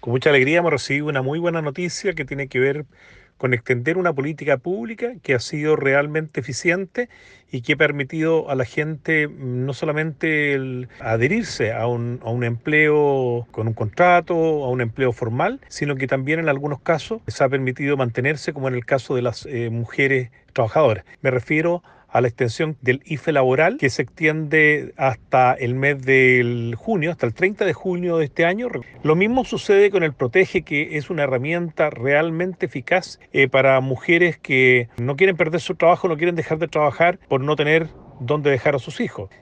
Con mucha alegría hemos recibido una muy buena noticia que tiene que ver con extender una política pública que ha sido realmente eficiente y que ha permitido a la gente mm, no solamente adherirse a un, a un, empleo con un contrato, a un empleo formal, sino que también en algunos casos se ha permitido mantenerse, como en el caso de las eh, mujeres trabajadoras. Me refiero a la extensión del IFE laboral que se extiende hasta el mes de junio, hasta el 30 de junio de este año. Lo mismo sucede con el Protege, que es una herramienta realmente eficaz eh, para mujeres que no quieren perder su trabajo, no quieren dejar de trabajar por no tener dónde dejar a sus hijos.